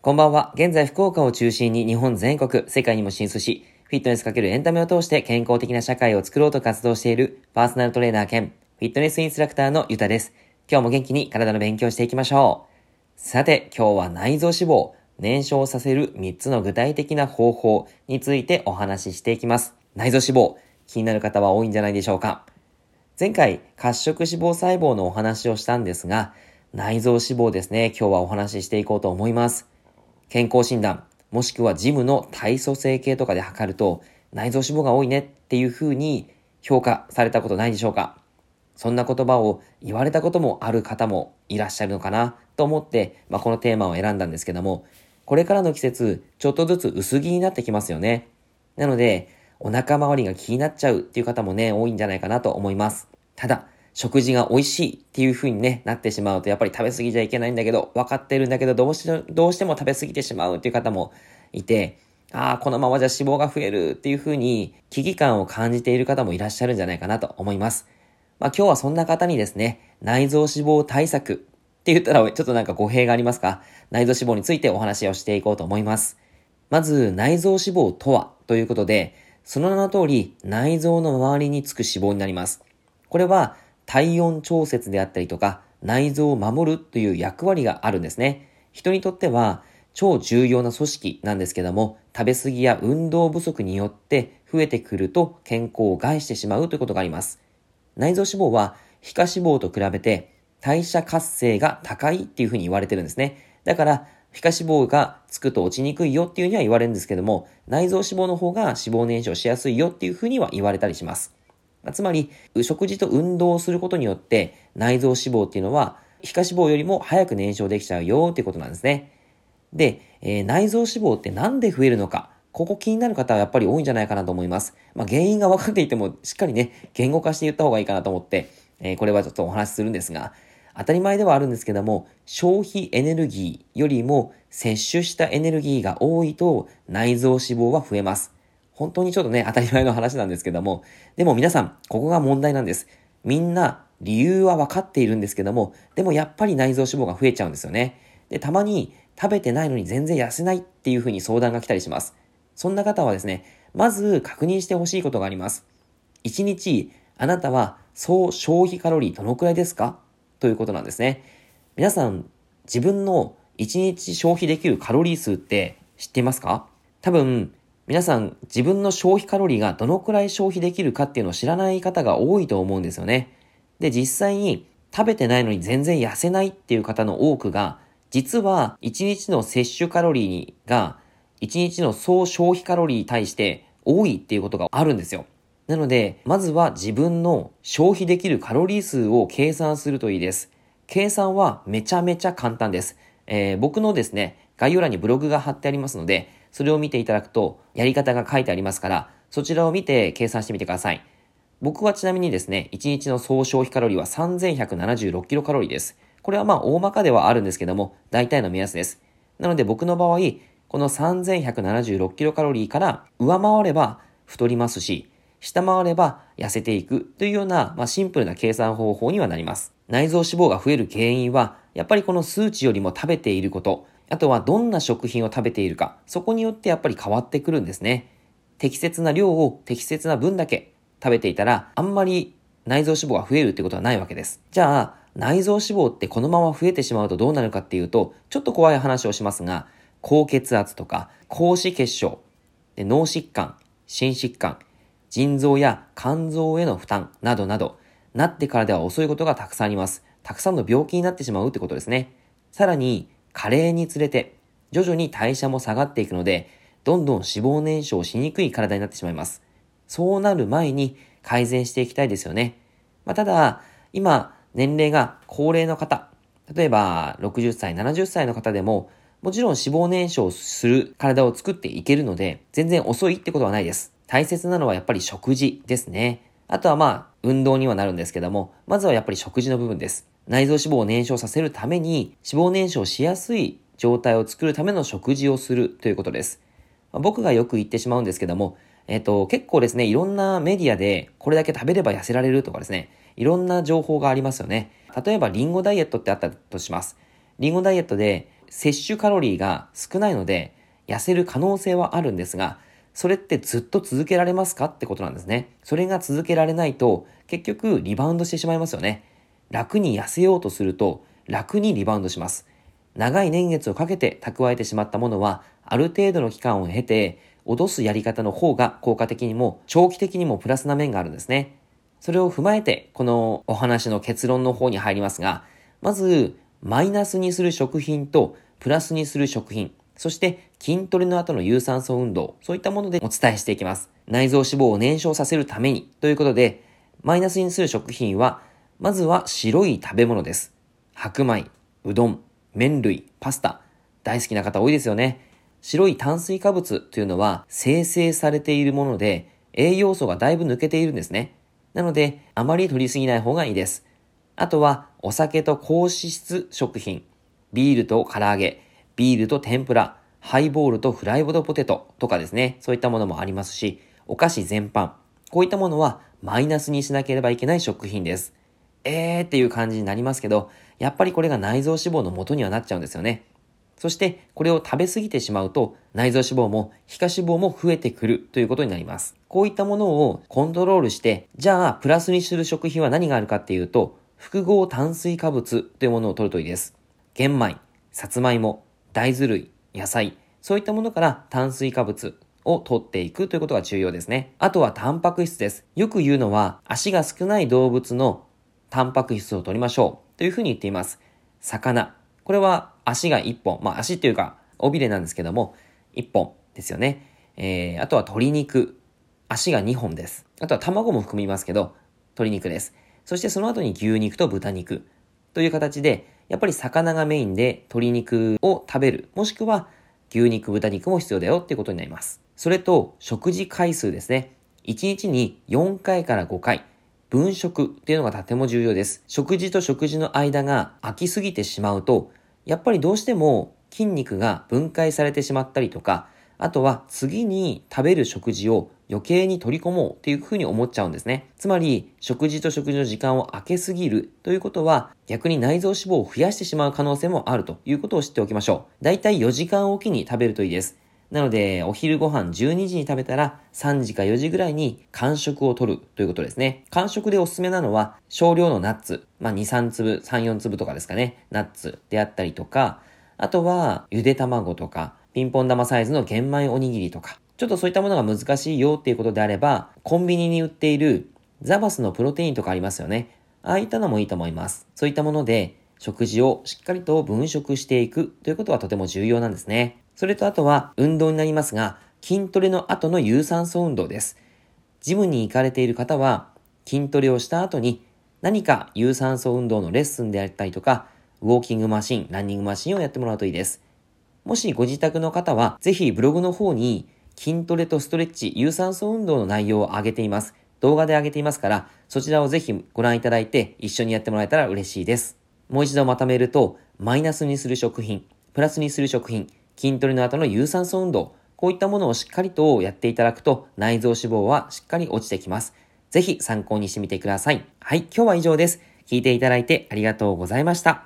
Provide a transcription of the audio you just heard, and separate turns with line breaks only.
こんばんは。現在福岡を中心に日本全国、世界にも進出し、フィットネスかけるエンタメを通して健康的な社会を作ろうと活動しているパーソナルトレーナー兼フィットネスインストラクターのゆたです。今日も元気に体の勉強していきましょう。さて、今日は内臓脂肪、燃焼させる3つの具体的な方法についてお話ししていきます。内臓脂肪、気になる方は多いんじゃないでしょうか。前回、褐色脂肪細胞のお話をしたんですが、内臓脂肪ですね、今日はお話ししていこうと思います。健康診断、もしくはジムの体組成計とかで測ると、内臓脂肪が多いねっていう風に評価されたことないでしょうか？そんな言葉を言われたこともある方もいらっしゃるのかなと思って、まあ、このテーマを選んだんですけども、これからの季節、ちょっとずつ薄着になってきますよね。なので、お腹周りが気になっちゃうっていう方もね、多いんじゃないかなと思います。ただ、食事が美味しいっていう風にね、なってしまうと、やっぱり食べ過ぎちゃいけないんだけど、分かってるんだけど、どうしどうしても食べ過ぎてしまうっていう方もいて、ああ、このままじゃ脂肪が増えるっていう風に危機感を感じている方もいらっしゃるんじゃないかなと思います。まあ今日はそんな方にですね、内臓脂肪対策って言ったらちょっとなんか語弊がありますか？内臓脂肪についてお話をしていこうと思います。まず、内臓脂肪とはということで、その名の通り内臓の周りにつく脂肪になります。これは体温調節であったりとか、内臓を守るという役割があるんですね。人にとっては超重要な組織なんですけども、食べ過ぎや運動不足によって増えてくると健康を害してしまうということがあります。内臓脂肪は皮下脂肪と比べて代謝活性が高いっていうふうに言われてるんですね。だから、皮下脂肪がつくと落ちにくいよっていうには言われるんですけども、内臓脂肪の方が脂肪燃焼しやすいよっていうふうには言われたりします。つまり、食事と運動をすることによって、内臓脂肪っていうのは、皮下脂肪よりも早く燃焼できちゃうよっていうことなんですね。で、えー、内臓脂肪ってなんで増えるのか。ここ気になる方はやっぱり多いんじゃないかなと思います。まあ、原因が分かっていても、しっかりね、言語化して言った方がいいかなと思って、えー、これはちょっとお話しするんですが、当たり前ではあるんですけども、消費エネルギーよりも摂取したエネルギーが多いと内臓脂肪は増えます。本当にちょっとね、当たり前の話なんですけども、でも皆さん、ここが問題なんです。みんな、理由は分かっているんですけども、でもやっぱり内臓脂肪が増えちゃうんですよね。で、たまに食べてないのに全然痩せないっていう風に相談が来たりします。そんな方はですね、まず確認してほしいことがあります。1日、あなたは総消費カロリーどのくらいですか？ということなんですね。皆さん、自分の1日消費できるカロリー数って知っていますか？多分、皆さん自分の消費カロリーがどのくらい消費できるかっていうのを知らない方が多いと思うんですよね。で、実際に食べてないのに全然痩せないっていう方の多くが、実は1日の摂取カロリーが1日の総消費カロリーに対して多いっていうことがあるんですよ。なので、まずは自分の消費できるカロリー数を計算するといいです。計算はめちゃめちゃ簡単です。えー、僕のですね、概要欄にブログが貼ってありますので、それを見ていただくと、やり方が書いてありますから、そちらを見て計算してみてください。僕はちなみにですね、1日の総消費カロリーは3176キロカロリーです。これはまあ大まかではあるんですけども、大体の目安です。なので僕の場合、この3176キロカロリーから上回れば太りますし、下回れば痩せていくというような、まあ、シンプルな計算方法にはなります。内臓脂肪が増える原因は、やっぱりこの数値よりも食べていること、あとはどんな食品を食べているか、そこによってやっぱり変わってくるんですね。適切な量を適切な分だけ食べていたら、あんまり内臓脂肪が増えるってことはないわけです。じゃあ、内臓脂肪ってこのまま増えてしまうとどうなるかっていうと、ちょっと怖い話をしますが、高血圧とか、高脂血症、で脳疾患、心疾患、腎臓や肝臓への負担などなど、なってからでは遅いことがたくさんあります。たくさんの病気になってしまうってことですね。さらに、加齢につれて、徐々に代謝も下がっていくので、どんどん脂肪燃焼しにくい体になってしまいます。そうなる前に改善していきたいですよね。まあ、ただ、今、年齢が高齢の方、例えば60歳、70歳の方でも、もちろん脂肪燃焼する体を作っていけるので、全然遅いってことはないです。大切なのはやっぱり食事ですね。あとはまあ、運動にはなるんですけども、まずはやっぱり食事の部分です。内臓脂肪を燃焼させるために、脂肪燃焼しやすい状態を作るための食事をするということです。まあ、僕がよく言ってしまうんですけども、えっ、と、結構ですね、いろんなメディアでこれだけ食べれば痩せられるとかですね、いろんな情報がありますよね。例えばリンゴダイエットってあったとします。リンゴダイエットで摂取カロリーが少ないので痩せる可能性はあるんですが、それってずっと続けられますかってことなんですね。それが続けられないと結局リバウンドしてしまいますよね。楽に痩せようとすると楽にリバウンドします。長い年月をかけて蓄えてしまったものは、ある程度の期間を経て、脅すやり方の方が効果的にも長期的にもプラスな面があるんですね。それを踏まえて、このお話の結論の方に入りますが、まず、マイナスにする食品とプラスにする食品、そして筋トレの後の有酸素運動、そういったものでお伝えしていきます。内臓脂肪を燃焼させるためにということで、マイナスにする食品は、まずは白い食べ物です。白米、うどん、麺類、パスタ、大好きな方多いですよね。白い炭水化物というのは生成されているもので、栄養素がだいぶ抜けているんですね。なので、あまり取りすぎない方がいいです。あとは、お酒と高脂質食品、ビールと唐揚げ、ビールと天ぷら、ハイボールとフライボードポテトとかですね、そういったものもありますし、お菓子全般、こういったものはマイナスにしなければいけない食品です。えーっていう感じになりますけど、やっぱりこれが内臓脂肪の元にはなっちゃうんですよね。そして、これを食べ過ぎてしまうと、内臓脂肪も皮下脂肪も増えてくるということになります。こういったものをコントロールして、じゃあ、プラスにする食品は何があるかっていうと、複合炭水化物というものを取るといいです。玄米、さつまいも、大豆類、野菜、そういったものから炭水化物を取っていくということが重要ですね。あとはタンパク質です。よく言うのは、足が少ない動物のタンパク質を取りましょうというふうに言っています。魚。これは足が1本。まあ足っていうか、尾びれなんですけども、1本ですよね。えー、あとは鶏肉。足が2本です。あとは卵も含みますけど、鶏肉です。そしてその後に牛肉と豚肉という形で、やっぱり魚がメインで鶏肉を食べる。もしくは牛肉、豚肉も必要だよっていうことになります。それと食事回数ですね。1日に4回から5回。分食っていうのがとても重要です。食事と食事の間が空きすぎてしまうと、やっぱりどうしても筋肉が分解されてしまったりとか、あとは次に食べる食事を余計に取り込もうっていうふうに思っちゃうんですね。つまり、食事と食事の時間を空けすぎるということは、逆に内臓脂肪を増やしてしまう可能性もあるということを知っておきましょう。だいたい4時間おきに食べるといいです。なので、お昼ご飯12時に食べたら3時か4時ぐらいに間食を取るということですね。間食でおすすめなのは少量のナッツ。まあ、2、3粒、3、4粒とかですかね。ナッツであったりとか、あとはゆで卵とか、ピンポン玉サイズの玄米おにぎりとか。ちょっとそういったものが難しいよっていうことであれば、コンビニに売っているザバスのプロテインとかありますよね。ああいったのもいいと思います。そういったもので、食事をしっかりと分食していくということはとても重要なんですね。それとあとは運動になりますが、筋トレの後の有酸素運動です。ジムに行かれている方は、筋トレをした後に何か有酸素運動のレッスンであったりとか、ウォーキングマシン、ランニングマシンをやってもらうといいです。もしご自宅の方は、ぜひブログの方に筋トレとストレッチ、有酸素運動の内容を上げています。動画で上げていますから、そちらをぜひご覧いただいて一緒にやってもらえたら嬉しいです。もう一度まとめると、マイナスにする食品、プラスにする食品、筋トレの後の有酸素運動、こういったものをしっかりとやっていただくと内臓脂肪はしっかり落ちてきます。ぜひ参考にしてみてください。はい、今日は以上です。聞いていただいてありがとうございました。